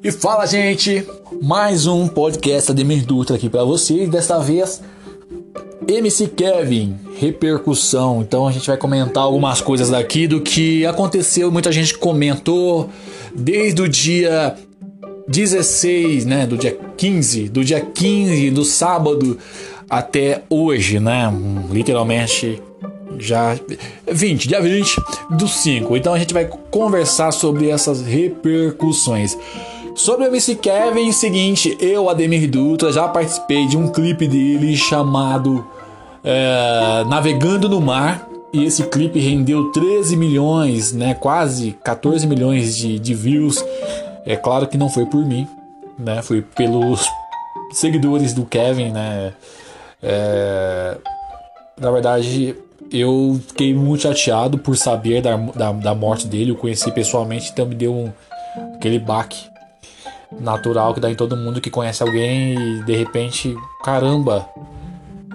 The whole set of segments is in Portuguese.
E fala, gente! Mais um podcast Ademir Dutra aqui para vocês. Desta vez, MC Kevin, repercussão. Então a gente vai comentar algumas coisas daqui do que aconteceu. Muita gente comentou desde o dia 16, né? Do dia 15, do dia 15 do sábado até hoje, né? Literalmente já 20, dia 20 do 5. Então a gente vai conversar sobre essas repercussões. Sobre o MC Kevin, seguinte, eu, Ademir Dutra, já participei de um clipe dele chamado é, Navegando no Mar. E esse clipe rendeu 13 milhões, né? Quase 14 milhões de, de views. É claro que não foi por mim, né? Foi pelos seguidores do Kevin, né? É, na verdade, eu fiquei muito chateado por saber da, da, da morte dele. Eu conheci pessoalmente, então me deu um, aquele baque natural que dá em todo mundo que conhece alguém e de repente, caramba,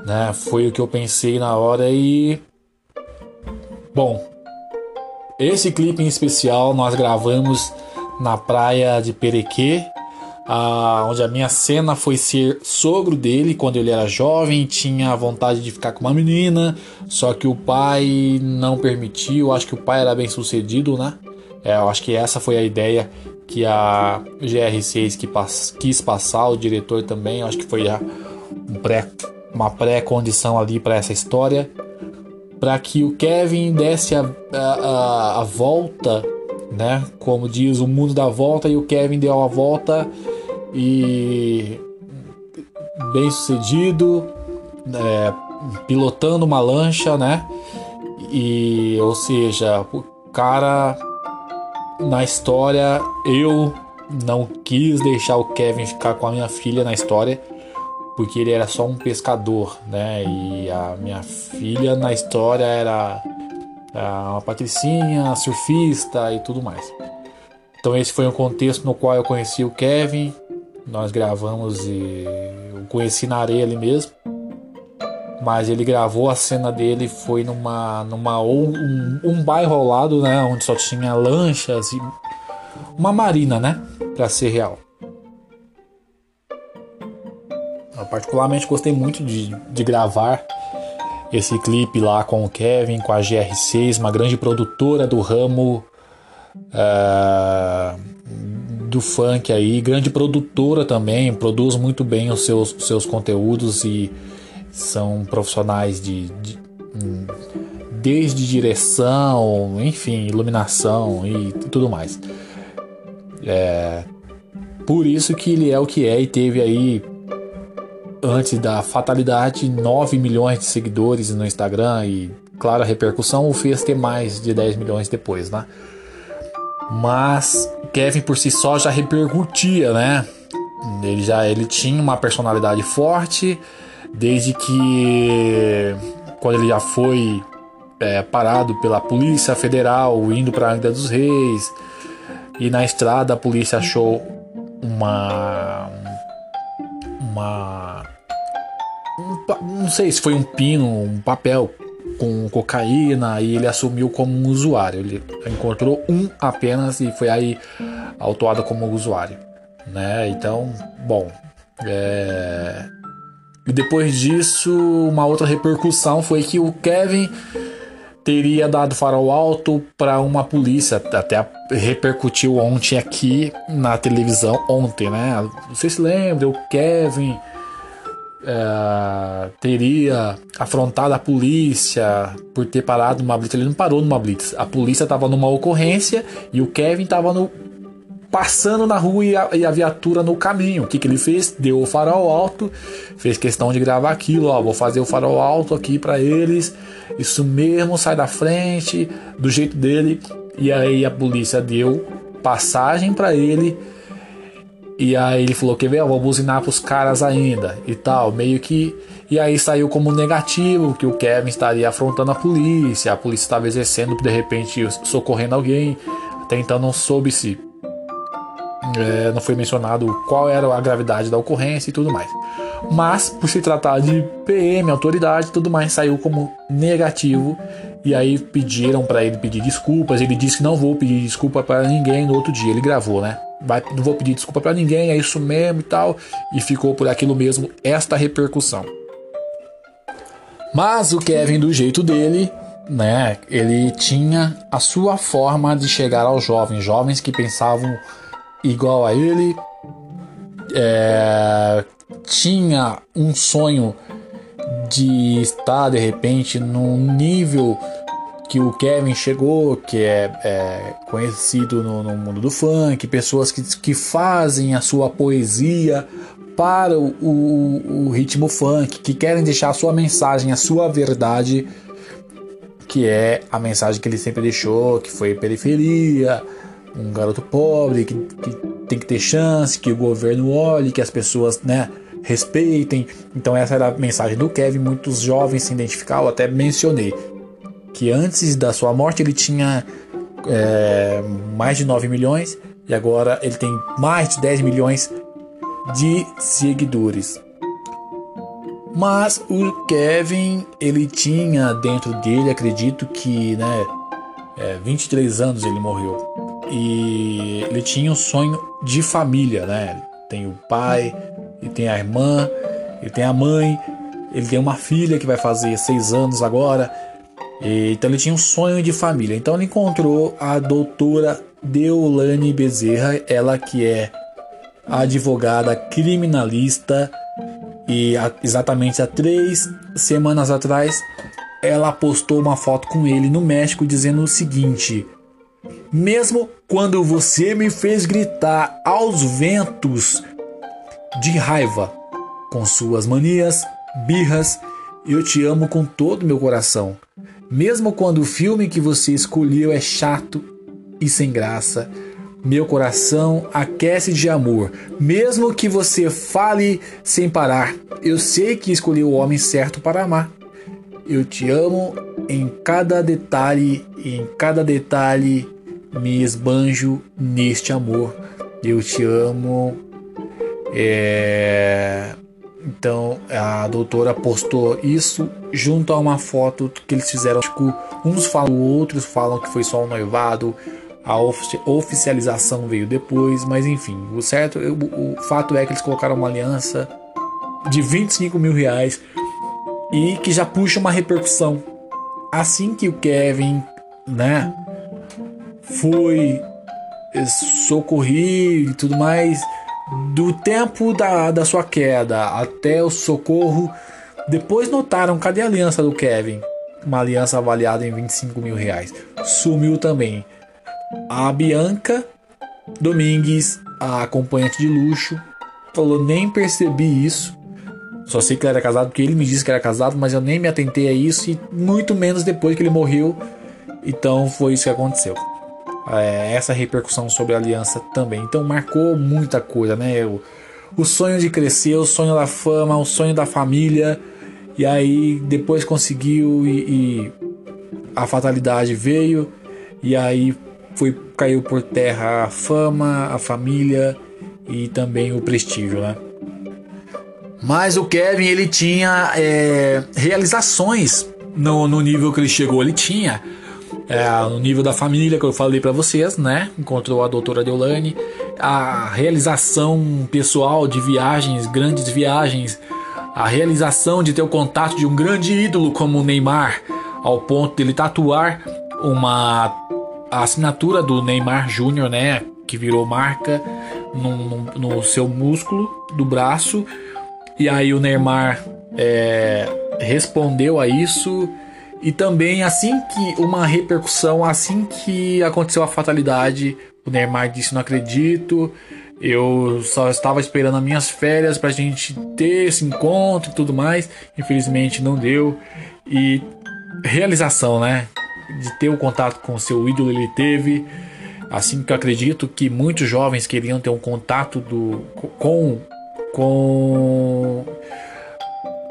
né? Foi o que eu pensei na hora e bom, esse clipe em especial nós gravamos na praia de Perequê, onde a minha cena foi ser sogro dele quando ele era jovem, tinha vontade de ficar com uma menina, só que o pai não permitiu. Acho que o pai era bem sucedido, né? É, eu acho que essa foi a ideia que a GR6 que pass quis passar, o diretor também, acho que foi um pré, uma pré-condição ali para essa história, para que o Kevin desse a, a, a, volta, né? Como diz, o mundo dá volta e o Kevin deu a volta e bem sucedido, é, pilotando uma lancha, né? E, ou seja, o cara na história, eu não quis deixar o Kevin ficar com a minha filha na história, porque ele era só um pescador, né? E a minha filha na história era uma patricinha, surfista e tudo mais. Então esse foi um contexto no qual eu conheci o Kevin. Nós gravamos e eu conheci na areia ali mesmo mas ele gravou a cena dele foi numa numa um, um bairro ao lado, né, onde só tinha lanchas e uma marina, né, para ser real. Eu particularmente gostei muito de, de gravar esse clipe lá com o Kevin, com a GR6, uma grande produtora do ramo uh, do funk aí, grande produtora também, produz muito bem os seus, seus conteúdos e são profissionais de, de desde direção, enfim, iluminação e tudo mais. É, por isso que ele é o que é e teve aí antes da fatalidade 9 milhões de seguidores no Instagram e claro a repercussão o fez ter mais de 10 milhões depois, né? Mas Kevin por si só já repercutia, né? Ele já ele tinha uma personalidade forte, desde que quando ele já foi é, parado pela Polícia Federal indo para Angra dos Reis e na estrada a polícia achou uma uma um, não sei se foi um pino, um papel com cocaína e ele assumiu como um usuário. Ele encontrou um apenas e foi aí autuado como usuário, né? Então, bom, é, e depois disso, uma outra repercussão foi que o Kevin teria dado farol alto para uma polícia, até repercutiu ontem aqui na televisão, ontem, né? Você se lembra, o Kevin é, teria afrontado a polícia por ter parado numa blitz. Ele não parou numa blitz. A polícia estava numa ocorrência e o Kevin estava no passando na rua e a, e a, viatura no caminho. O que, que ele fez? Deu o farol alto, fez questão de gravar aquilo, ó, vou fazer o farol alto aqui para eles. Isso mesmo, sai da frente, do jeito dele. E aí a polícia deu passagem para ele. E aí ele falou que veio, vou buzinar pros caras ainda e tal, meio que e aí saiu como negativo que o Kevin estaria afrontando a polícia, a polícia estava exercendo de repente socorrendo alguém. Até então não soube se é, não foi mencionado qual era a gravidade da ocorrência e tudo mais. Mas, por se tratar de PM, autoridade tudo mais, saiu como negativo. E aí pediram para ele pedir desculpas. Ele disse que não vou pedir desculpa para ninguém. No outro dia ele gravou, né? vai, não vou pedir desculpa para ninguém, é isso mesmo e tal. E ficou por aquilo mesmo esta repercussão. Mas o Kevin, do jeito dele, né, ele tinha a sua forma de chegar aos jovens, jovens que pensavam igual a ele, é, tinha um sonho de estar de repente num nível que o Kevin chegou, que é, é conhecido no, no, mundo do funk, pessoas que, que fazem a sua poesia para o, o, o ritmo funk, que querem deixar a sua mensagem, a sua verdade, que é a mensagem que ele sempre deixou, que foi periferia, um garoto pobre, que, que tem que ter chance, que o governo olhe, que as pessoas, né, respeitem. Então essa era a mensagem do Kevin, muitos jovens se identificaram, até mencionei que antes da sua morte ele tinha é, mais de 9 milhões e agora ele tem mais de 10 milhões de seguidores. Mas o Kevin, ele tinha dentro dele, acredito que, né, é, 23 anos ele morreu. E ele tinha um sonho de família, né? Tem o pai, ele tem a irmã, ele tem a mãe, ele tem uma filha que vai fazer 6 anos agora. Então ele tinha um sonho de família. Então ele encontrou a doutora Deolane Bezerra, ela que é advogada criminalista e exatamente há três semanas atrás ela postou uma foto com ele no México dizendo o seguinte: mesmo quando você me fez gritar aos ventos de raiva com suas manias, birras, eu te amo com todo meu coração. Mesmo quando o filme que você escolheu é chato e sem graça, meu coração aquece de amor. Mesmo que você fale sem parar, eu sei que escolhi o homem certo para amar. Eu te amo em cada detalhe, em cada detalhe me esbanjo neste amor. Eu te amo. É... Então a doutora postou isso junto a uma foto que eles fizeram. Uns falam, outros falam que foi só um noivado. A oficialização veio depois, mas enfim, o certo, o, o fato é que eles colocaram uma aliança de 25 mil reais e que já puxa uma repercussão. Assim que o Kevin, né, foi socorrido e tudo mais, do tempo da, da sua queda até o socorro, depois notaram cadê a aliança do Kevin? Uma aliança avaliada em 25 mil reais. Sumiu também. A Bianca Domingues, a acompanhante de luxo, falou: nem percebi isso. Só sei que ele era casado porque ele me disse que era casado, mas eu nem me atentei a isso e muito menos depois que ele morreu. Então foi isso que aconteceu é, essa repercussão sobre a aliança também. Então marcou muita coisa, né? O, o sonho de crescer, o sonho da fama, o sonho da família. E aí depois conseguiu e, e a fatalidade veio. E aí foi caiu por terra a fama, a família e também o prestígio, né? Mas o Kevin ele tinha é, realizações no, no nível que ele chegou. Ele tinha é, no nível da família que eu falei para vocês, né? Encontrou a doutora Deolane, a realização pessoal de viagens, grandes viagens, a realização de ter o contato de um grande ídolo como o Neymar, ao ponto de ele tatuar uma assinatura do Neymar Júnior, né? Que virou marca no, no, no, seu músculo do braço. E aí o Neymar é, respondeu a isso e também, assim que uma repercussão, assim que aconteceu a fatalidade, o Neymar disse: Não acredito, eu só estava esperando as minhas férias para a gente ter esse encontro e tudo mais. Infelizmente não deu. E realização, né? De ter o contato com seu ídolo, ele teve. Assim que eu acredito que muitos jovens queriam ter um contato do, com, com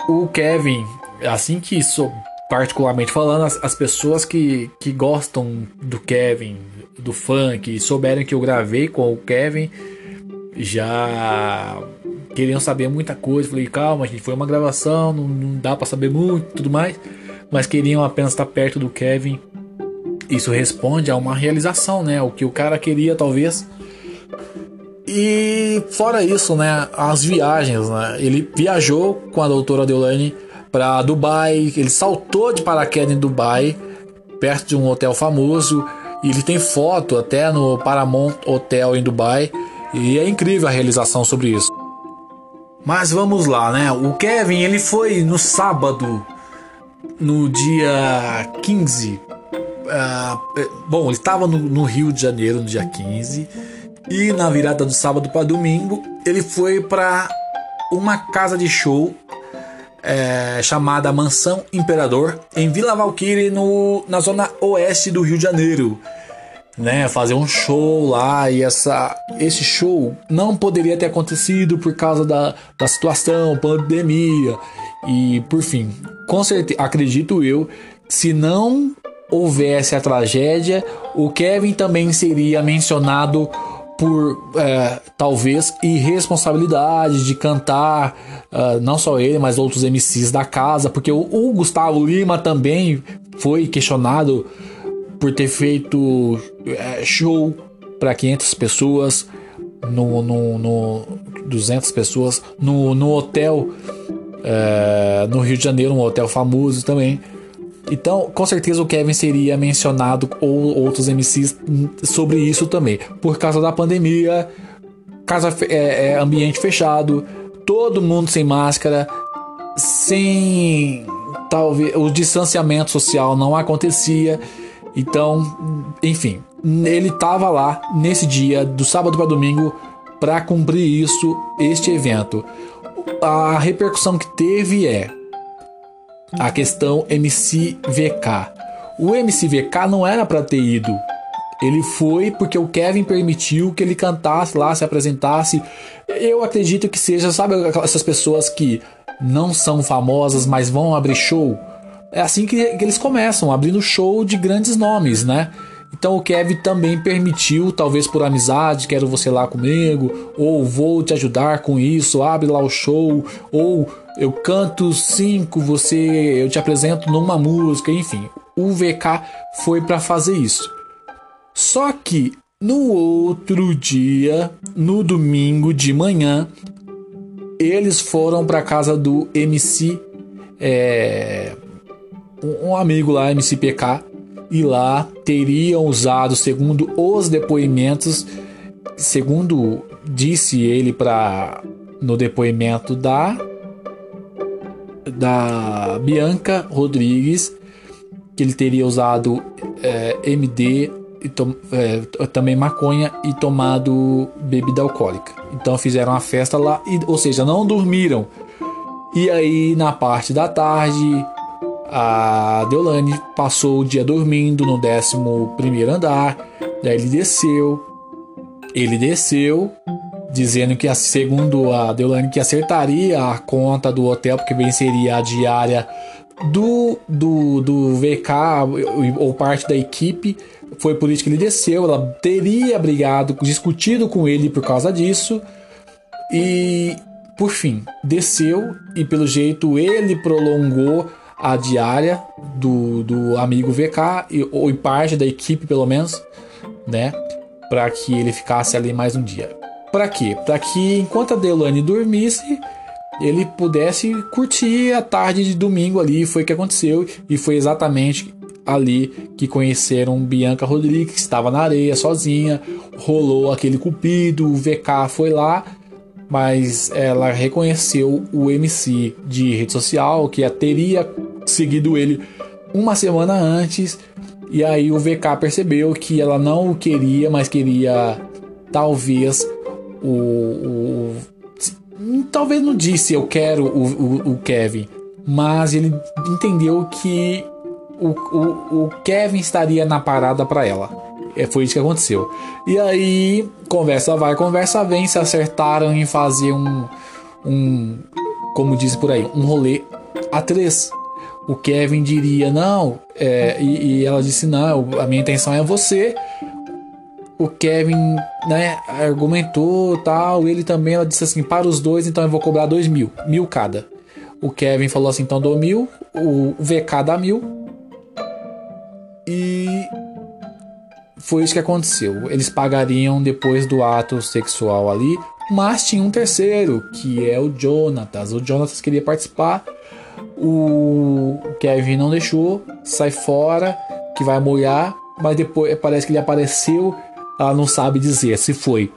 o Kevin. Assim que isso particularmente falando, as, as, pessoas que, que gostam do Kevin, do funk, souberam que eu gravei com o Kevin, já queriam saber muita coisa. Falei, calma, gente, foi uma gravação, não, não dá para saber muito tudo mais, mas queriam apenas estar perto do Kevin. Isso responde a uma realização, né? O que o cara queria, talvez, E fora isso, né, as viagens, né? Ele viajou com a doutora Deolane para Dubai, ele saltou de paraquedas em Dubai, perto de um hotel famoso, e ele tem foto até no Paramount Hotel em Dubai, e é incrível a realização sobre isso. Mas vamos lá, né? O Kevin, ele foi no sábado, no dia 15. Uh, bom, ele estava no, no Rio de Janeiro no dia 15 e na virada do sábado para domingo, ele foi para uma casa de show é, chamada Mansão Imperador em Vila Valquíria, no, na zona oeste do Rio de Janeiro. Né, fazer um show lá e essa, esse show não poderia ter acontecido por causa da, da situação, pandemia e por fim, com certeza, acredito eu, se não houvesse a tragédia, o Kevin também seria mencionado por é, talvez irresponsabilidade de cantar, uh, não só ele, mas outros MCs da casa, porque o, o Gustavo Lima também foi questionado por ter feito é, show para 500 pessoas, no, no, no 200 pessoas, no, no hotel é, no Rio de Janeiro, um hotel famoso também. Então, com certeza o Kevin seria mencionado ou outros MCs sobre isso também. Por causa da pandemia, casa é, é ambiente fechado, todo mundo sem máscara, sem talvez o distanciamento social não acontecia. Então, enfim, ele estava lá nesse dia do sábado para domingo para cumprir isso, este evento. A repercussão que teve é a questão MCVK. O MCVK não era para ter ido. Ele foi porque o Kevin permitiu que ele cantasse lá, se apresentasse. Eu acredito que seja, sabe, essas pessoas que não são famosas, mas vão abrir show. É assim que, que eles começam, abrindo show de grandes nomes, né? Então o Kevin também permitiu, talvez por amizade, quero você lá comigo, ou vou te ajudar com isso, abre lá o show, ou eu canto cinco, você, eu te apresento numa música, enfim. O VK foi para fazer isso. Só que no outro dia, no domingo de manhã, eles foram para casa do MC, é, um amigo lá, MC PK, e lá teriam usado, segundo os depoimentos, segundo disse ele para no depoimento da da Bianca Rodrigues, que ele teria usado é, MD e é, também maconha e tomado bebida alcoólica. Então fizeram a festa lá, e, ou seja, não dormiram. E aí na parte da tarde a Deolane passou o dia dormindo no 11 andar, daí ele desceu. Ele desceu, dizendo que, segundo a Deolane, que acertaria a conta do hotel, porque venceria a diária do, do, do VK ou parte da equipe. Foi por isso que ele desceu. Ela teria brigado, discutido com ele por causa disso. E, por fim, desceu e, pelo jeito, ele prolongou a diária do, do amigo VK, ou parte da equipe pelo menos, né? Para que ele ficasse ali mais um dia. Para quê? Para que enquanto a Deolane dormisse, ele pudesse curtir a tarde de domingo ali. Foi o que aconteceu e foi exatamente ali que conheceram Bianca Rodrigues, que estava na areia sozinha. Rolou aquele cupido, o VK foi lá mas ela reconheceu o MC de rede social que teria seguido ele uma semana antes e aí o VK percebeu que ela não o queria, mas queria talvez o, o talvez não disse eu quero o, o, Kevin, mas ele entendeu que o Kevin estaria na parada para ela. É, foi isso que aconteceu. E aí, conversa vai, conversa vem, se acertaram em fazer um, um como diz por aí, um rolê a três. O Kevin diria não, é, e, e, ela disse não, a minha intenção é você. O Kevin, né, argumentou tal, ele também, ela disse assim, para os dois, então eu vou cobrar dois mil, mil cada. O Kevin falou assim, então dou mil, o VK dá mil. E foi isso que aconteceu. Eles pagariam depois do ato sexual ali, mas tinha um terceiro, que é o Jonatas. O Jonatas queria participar, o Kevin não deixou, sai fora, que vai molhar, mas depois parece que ele apareceu, ela não sabe dizer se foi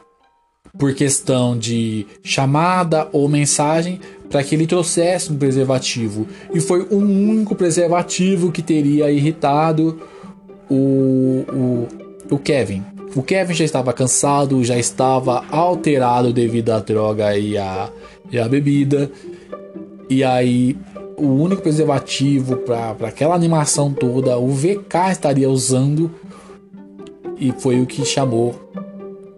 por questão de chamada ou mensagem para que ele trouxesse um preservativo. E foi o único preservativo que teria irritado o, o, o Kevin. O Kevin já estava cansado, já estava alterado devido à droga e à, e à bebida. E aí, o único preservativo para aquela animação toda, o VK estaria usando. E foi o que chamou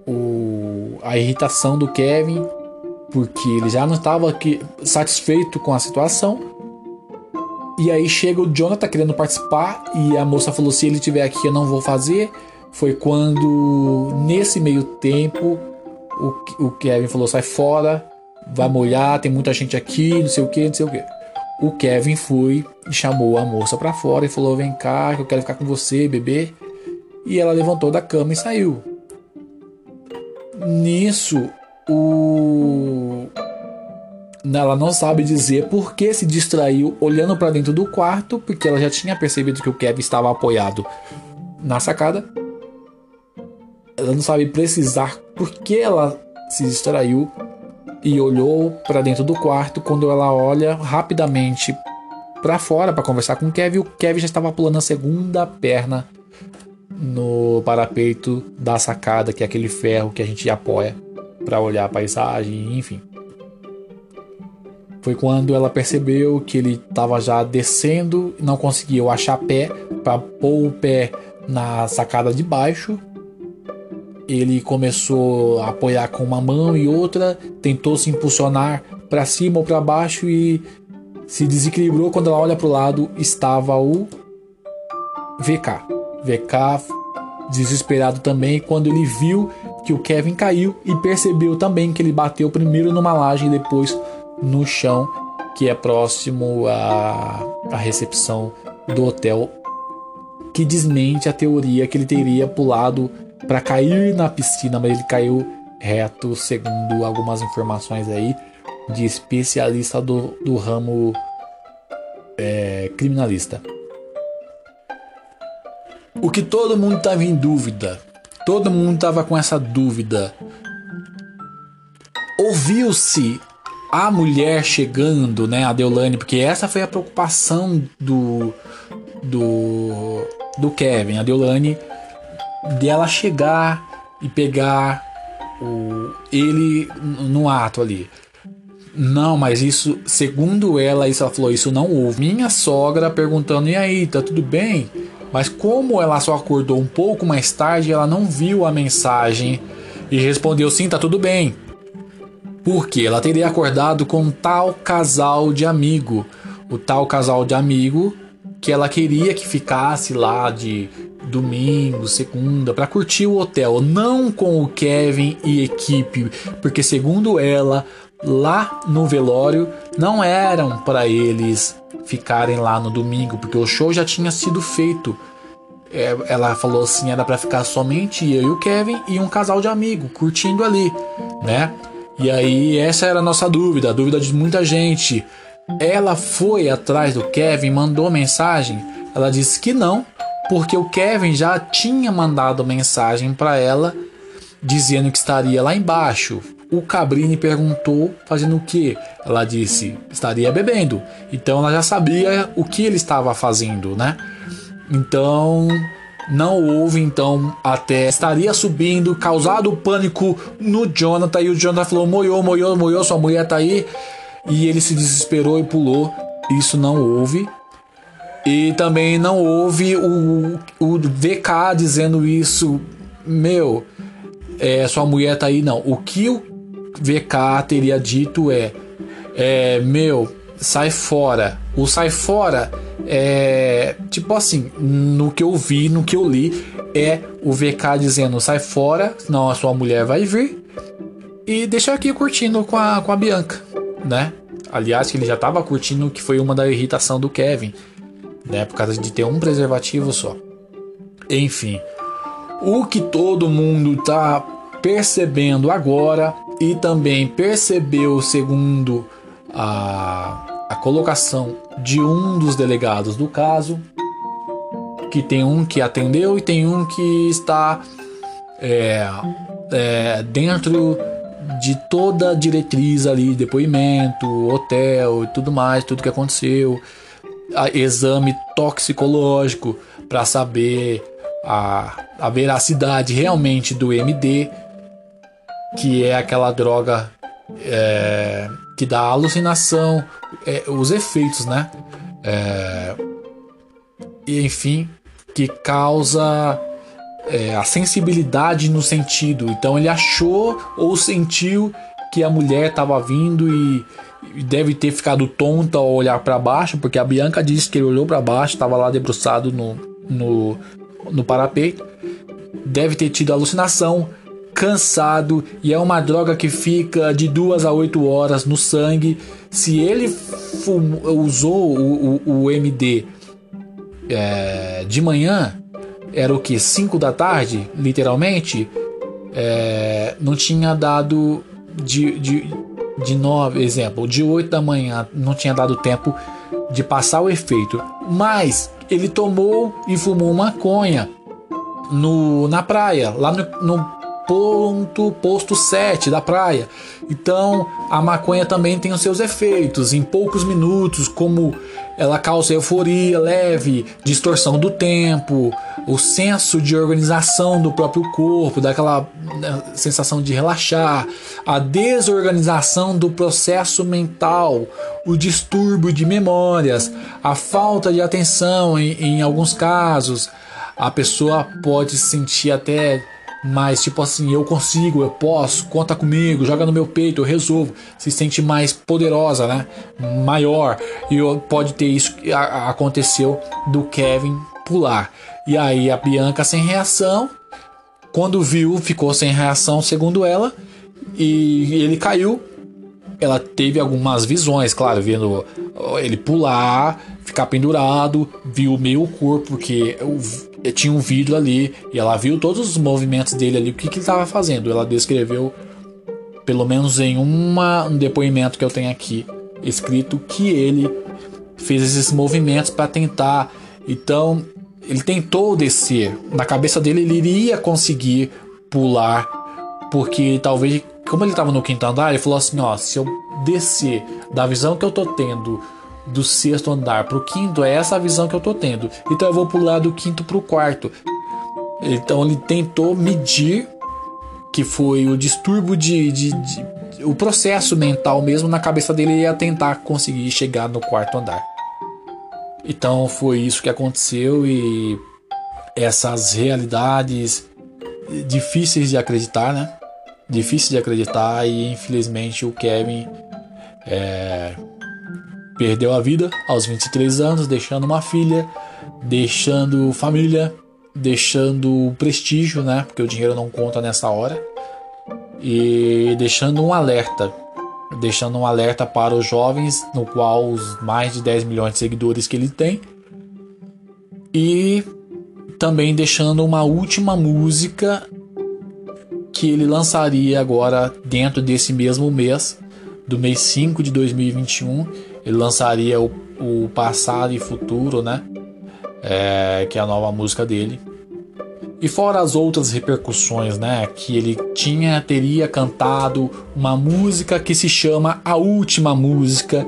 o, a irritação do Kevin, porque ele já não estava satisfeito com a situação. E aí chega o Jonathan querendo participar e a moça falou: se ele estiver aqui eu não vou fazer. Foi quando, nesse meio tempo, o, o Kevin falou: sai fora, vai molhar, tem muita gente aqui, não sei o que, não sei o que. O Kevin foi e chamou a moça para fora e falou: vem cá, que eu quero ficar com você, bebê. E ela levantou da cama e saiu. Nisso, o ela não sabe dizer por que se distraiu olhando para dentro do quarto, porque ela já tinha percebido que o Kevin estava apoiado na sacada. Ela não sabe precisar por que ela se distraiu e olhou para dentro do quarto. Quando ela olha rapidamente para fora para conversar com o Kevin, o Kevin já estava pulando a segunda perna no parapeito da sacada, que é aquele ferro que a gente apoia para olhar a paisagem, enfim. Foi quando ela percebeu que ele estava já descendo não conseguiu achar pé para pôr o pé na sacada de baixo. Ele começou a apoiar com uma mão e outra, tentou se impulsionar para cima ou para baixo e se desequilibrou. Quando ela olha para o lado, estava o VK. VK desesperado também quando ele viu que o Kevin caiu e percebeu também que ele bateu primeiro numa laje e depois no chão que é próximo à, à recepção do hotel que desmente a teoria que ele teria pulado para cair na piscina, mas ele caiu reto, segundo algumas informações aí de especialista do, do ramo é, criminalista. O que todo mundo estava em dúvida, todo mundo estava com essa dúvida. Ouviu-se a mulher chegando, né, a Deolane, porque essa foi a preocupação do do do Kevin, a Deolane, dela chegar e pegar o, ele no ato ali. Não, mas isso, segundo ela, isso ela falou, isso não houve. Minha sogra perguntando: "E aí, tá tudo bem?" Mas como ela só acordou um pouco mais tarde, ela não viu a mensagem e respondeu sim, tá tudo bem. Porque ela teria acordado com um tal casal de amigo, o tal casal de amigo que ela queria que ficasse lá de domingo, segunda, para curtir o hotel, não com o Kevin e equipe, porque segundo ela, lá no velório não eram para eles ficarem lá no domingo, porque o show já tinha sido feito. É, ela falou assim, era para ficar somente eu e o Kevin e um casal de amigo curtindo ali, né? E aí essa era a nossa dúvida, a dúvida de muita gente. Ela foi atrás do Kevin, mandou mensagem. Ela disse que não, porque o Kevin já tinha mandado mensagem para ela dizendo que estaria lá embaixo, o Cabrini perguntou fazendo o que? Ela disse estaria bebendo. Então ela já sabia o que ele estava fazendo, né? Então não houve então até estaria subindo, causado pânico no Jonathan e o Jonathan falou moiou, moiou, moiou, sua mulher tá aí e ele se desesperou e pulou. Isso não houve. E também não houve o, o VK dizendo isso, meu, é, sua mulher tá aí, não. O que o VK teria dito é, é meu, sai fora. O sai fora é tipo assim, no que eu vi, no que eu li, é o VK dizendo sai fora, senão a sua mulher vai vir e deixa aqui curtindo com a, com a Bianca, né? Aliás, que ele já estava curtindo, que foi uma da irritação do Kevin, né? Por causa de ter um preservativo só. Enfim, O que todo mundo está percebendo agora e também percebeu, segundo a, a colocação de um dos delegados do caso, que tem um que atendeu e tem um que está é, é, dentro de toda a diretriz ali, depoimento, hotel e tudo mais, tudo que aconteceu, exame toxicológico para saber a, a veracidade realmente do MD, que é aquela droga é, que dá alucinação, é, os efeitos, né? É, e enfim, que causa é, a sensibilidade no sentido. Então ele achou ou sentiu que a mulher estava vindo e, e deve ter ficado tonta ao olhar para baixo, porque a Bianca disse que ele olhou para baixo, estava lá debruçado no, no, no parapeito. Deve ter tido alucinação, cansado e é uma droga que fica de duas a oito horas no sangue. Se ele usou o, o, o MD é, de manhã, era o que? 5 da tarde, literalmente, é, não tinha dado de, de, de 9, exemplo, de 8 da manhã, não tinha dado tempo de passar o efeito. Mas ele tomou e fumou maconha no, na praia, lá no, no ponto posto 7 da praia. Então a maconha também tem os seus efeitos em poucos minutos, como ela causa euforia leve, distorção do tempo, o senso de organização do próprio corpo, daquela né, sensação de relaxar, a desorganização do processo mental, o distúrbio de memórias, a falta de atenção em, em alguns casos. A pessoa pode sentir até mas tipo assim, eu consigo, eu posso, conta comigo, joga no meu peito, eu resolvo. Se sente mais poderosa, né? Maior. E pode ter isso que aconteceu do Kevin pular. E aí a Bianca sem reação, quando viu, ficou sem reação, segundo ela, e ele caiu. Ela teve algumas visões, claro, vendo ele pular, ficar pendurado, viu meio corpo, porque tinha um vidro ali e ela viu todos os movimentos dele ali, o que, que ele estava fazendo. Ela descreveu, pelo menos em uma, um depoimento que eu tenho aqui escrito, que ele fez esses movimentos para tentar. Então, ele tentou descer. Na cabeça dele, ele iria conseguir pular, porque talvez, como ele estava no quinto andar, ele falou assim: ó, se eu descer da visão que eu tô tendo do sexto andar para o quinto, é essa a visão que eu tô tendo. Então eu vou pular do quinto para o quarto. Então ele tentou medir que foi o distúrbio de, de, de, o processo mental mesmo na cabeça dele ia tentar conseguir chegar no quarto andar. Então foi isso que aconteceu e essas realidades difíceis de acreditar, né? Difícil de acreditar e infelizmente o Kevin é, Perdeu a vida aos 23 anos, deixando uma filha, deixando família, deixando prestígio, né? Porque o dinheiro não conta nessa hora. E deixando um alerta, deixando um alerta para os jovens, no qual os mais de 10 milhões de seguidores que ele tem. E também deixando uma última música que ele lançaria agora dentro desse mesmo mês, do mês 5 de 2021 ele lançaria o, o Passado e Futuro, né? É, que é a nova música dele. E fora as outras repercussões, né? Que ele tinha, teria cantado uma música que se chama A Última Música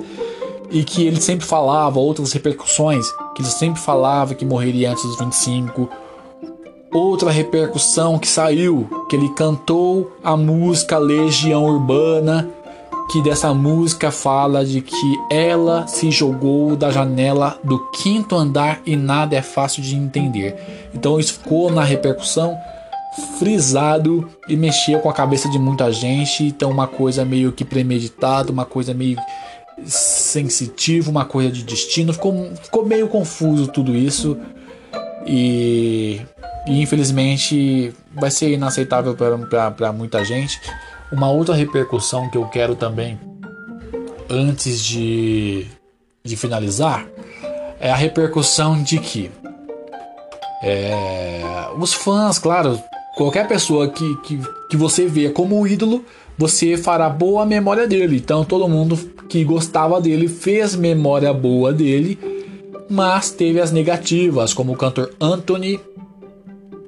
e que ele sempre falava, outras repercussões, que ele sempre falava que morreria antes dos 25. Outra repercussão que saiu, que ele cantou a música Legião Urbana que dessa música fala de que ela se jogou da janela do quinto andar e nada é fácil de entender. Então isso ficou na repercussão frisado e mexeu com a cabeça de muita gente. Então uma coisa meio que premeditada, uma coisa meio sensitiva, uma coisa de destino. Ficou, ficou meio confuso tudo isso e, e infelizmente vai ser inaceitável para muita gente. Uma outra repercussão que eu quero também, antes de, de finalizar, é a repercussão de que É, os fãs, claro, qualquer pessoa que, que, que você vê como ídolo, você fará boa memória dele. Então todo mundo que gostava dele fez memória boa dele, mas teve as negativas, como o cantor Anthony,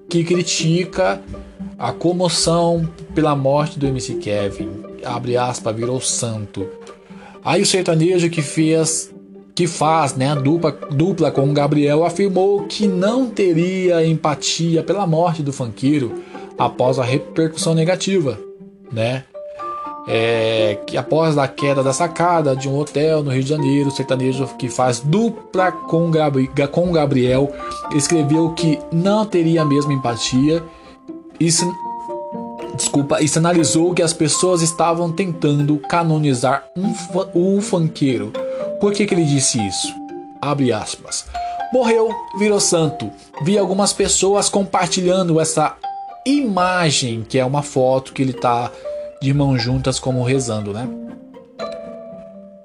que critica a comoção pela morte do MC Kevin. Abre aspas, virou santo. Aí o sertanejo que fez que faz né, a dupla, dupla com o Gabriel, afirmou que não teria empatia pela morte do funkeiro após a repercussão negativa, né? É, que após a queda da sacada de um hotel no Rio de Janeiro, o sertanejo que faz dupla com, Gabri com Gabriel escreveu que não teria a mesma empatia e desculpa, e sinalizou que as pessoas estavam tentando canonizar um, o funkeiro por que, que ele disse isso? Abre aspas. Morreu, virou santo. Vi algumas pessoas compartilhando essa imagem, que é uma foto que ele tá de mãos juntas como rezando, né?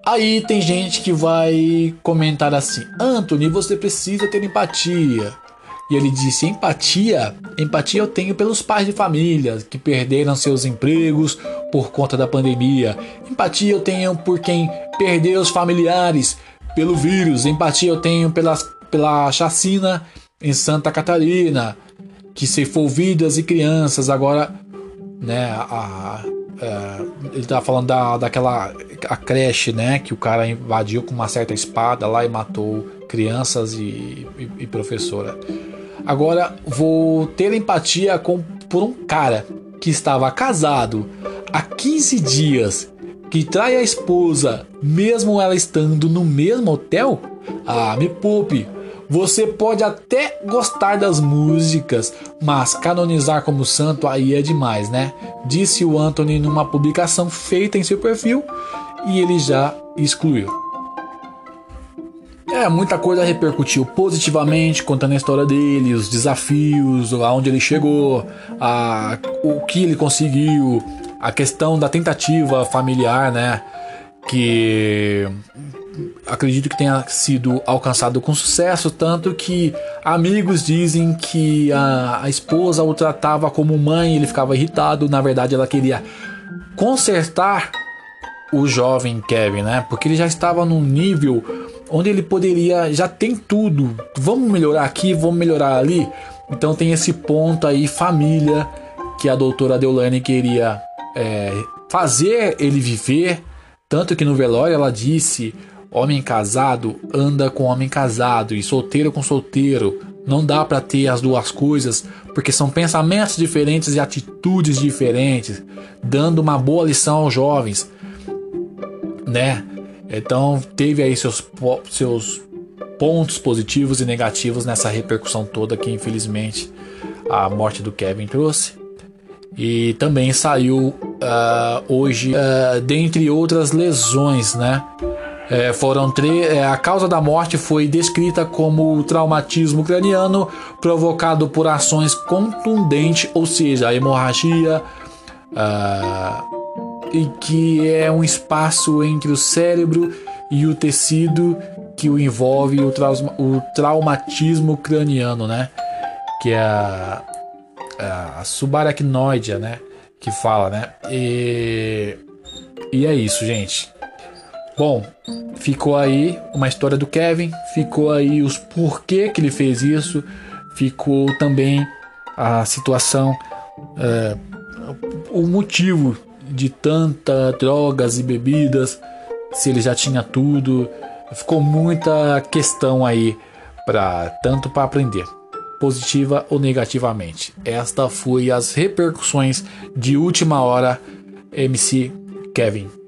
Aí tem gente que vai comentar assim: Anthony, você precisa ter empatia. E ele disse: empatia? Empatia eu tenho pelos pais de família que perderam seus empregos por conta da pandemia. Empatia eu tenho por quem perdeu os familiares pelo vírus. Empatia eu tenho pelas, pela chacina em Santa Catarina, que ceifou vidas e crianças. Agora, né, a, é, ele tá falando da, daquela a creche, né, que o cara invadiu com uma certa espada lá e matou crianças e, e, e professora. Agora vou ter empatia com, por um cara que estava casado há 15 dias, que trai a esposa, mesmo ela estando no mesmo hotel? Ah, me poupe. Você pode até gostar das músicas, mas canonizar como santo aí é demais, né? Disse o Anthony numa publicação feita em seu perfil e ele já excluiu. É, muita coisa repercutiu positivamente, contando a história dele, os desafios, aonde ele chegou, a, o que ele conseguiu, a questão da tentativa familiar, né? Que acredito que tenha sido alcançado com sucesso, tanto que amigos dizem que a, a esposa o tratava como mãe, ele ficava irritado, na verdade ela queria consertar o jovem Kevin, né? Porque ele já estava num nível onde ele poderia já tem tudo. Vamos melhorar aqui, vamos melhorar ali. Então tem esse ponto aí família que a doutora Deolane queria é, fazer ele viver, tanto que no velório ela disse homem casado anda com homem casado e solteiro com solteiro. Não dá para ter as duas coisas, porque são pensamentos diferentes e atitudes diferentes, dando uma boa lição aos jovens, né? Então teve aí seus, seus pontos positivos e negativos nessa repercussão toda que infelizmente a morte do Kevin trouxe. E também saiu uh, hoje, uh, dentre outras lesões, né? É, foram três. É, a causa da morte foi descrita como traumatismo craniano provocado por ações contundentes, ou seja, a hemorragia, uh, e que é um espaço entre o cérebro e o tecido que o envolve o, o traumatismo craniano, né? Que é a, a, né? Que fala, né? E, e é isso, gente. Bom, ficou aí uma história do Kevin, ficou aí os porquê que ele fez isso, ficou também a situação, é, o motivo de tanta drogas e bebidas, se ele já tinha tudo. Ficou muita questão aí para tanto para aprender, positiva ou negativamente. Esta foi as repercussões de última hora MC Kevin.